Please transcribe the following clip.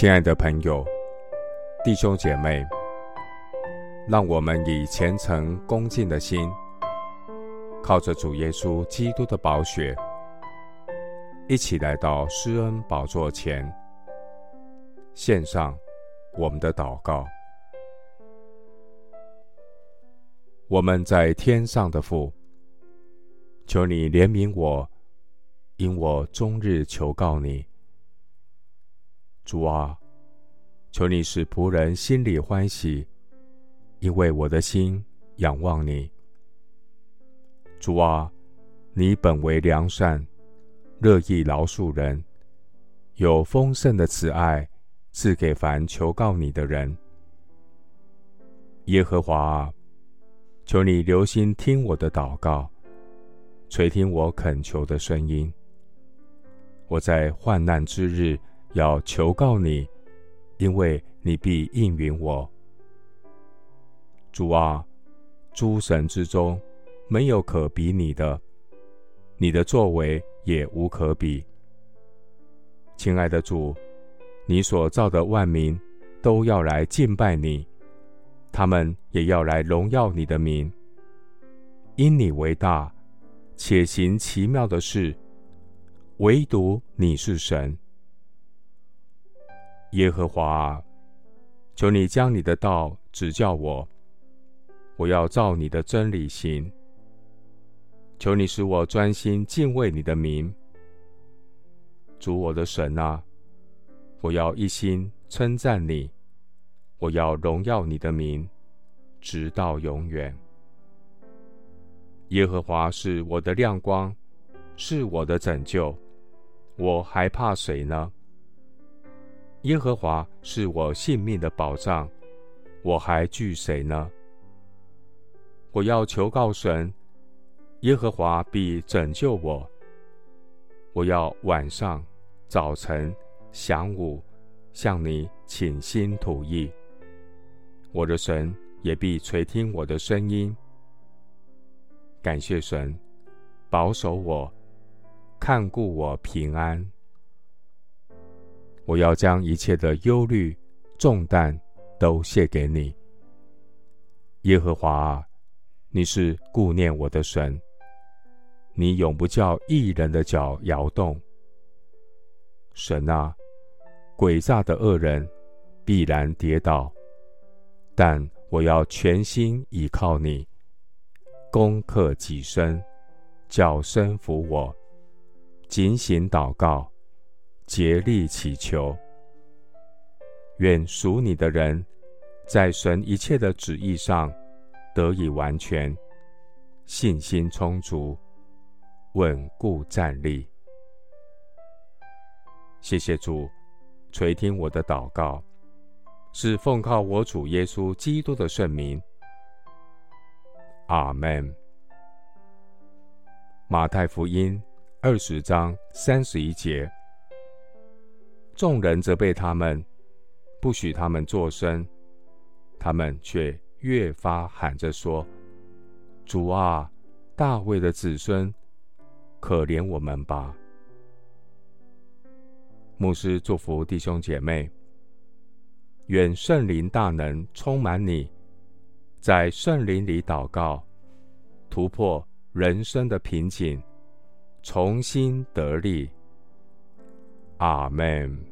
亲爱的朋友、弟兄姐妹，让我们以虔诚恭敬的心，靠着主耶稣基督的宝血，一起来到施恩宝座前，献上我们的祷告。我们在天上的父，求你怜悯我，因我终日求告你。主啊，求你使仆人心里欢喜，因为我的心仰望你。主啊，你本为良善，乐意饶恕人，有丰盛的慈爱赐给凡求告你的人。耶和华啊，求你留心听我的祷告，垂听我恳求的声音。我在患难之日要求告你，因为你必应允我。主啊，诸神之中没有可比你的，你的作为也无可比。亲爱的主，你所造的万民都要来敬拜你。他们也要来荣耀你的名，因你为大，且行奇妙的事，唯独你是神。耶和华，求你将你的道指教我，我要照你的真理行。求你使我专心敬畏你的名，主我的神啊，我要一心称赞你。我要荣耀你的名，直到永远。耶和华是我的亮光，是我的拯救，我还怕谁呢？耶和华是我性命的保障，我还惧谁呢？我要求告神，耶和华必拯救我。我要晚上、早晨、晌午向你倾心吐意。我的神也必垂听我的声音。感谢神，保守我，看顾我平安。我要将一切的忧虑、重担都卸给你。耶和华，你是顾念我的神，你永不叫一人的脚摇动。神啊，诡诈的恶人必然跌倒。但我要全心倚靠你，攻克己身，叫身服我，警醒祷告，竭力祈求。愿属你的人，在神一切的旨意上得以完全，信心充足，稳固站立。谢谢主，垂听我的祷告。是奉靠我主耶稣基督的圣名，阿门。马太福音二十章三十一节，众人责备他们，不许他们作声，他们却越发喊着说：“主啊，大卫的子孙，可怜我们吧！”牧师祝福弟兄姐妹。愿圣灵大能充满你，在圣灵里祷告，突破人生的瓶颈，重新得力。阿门。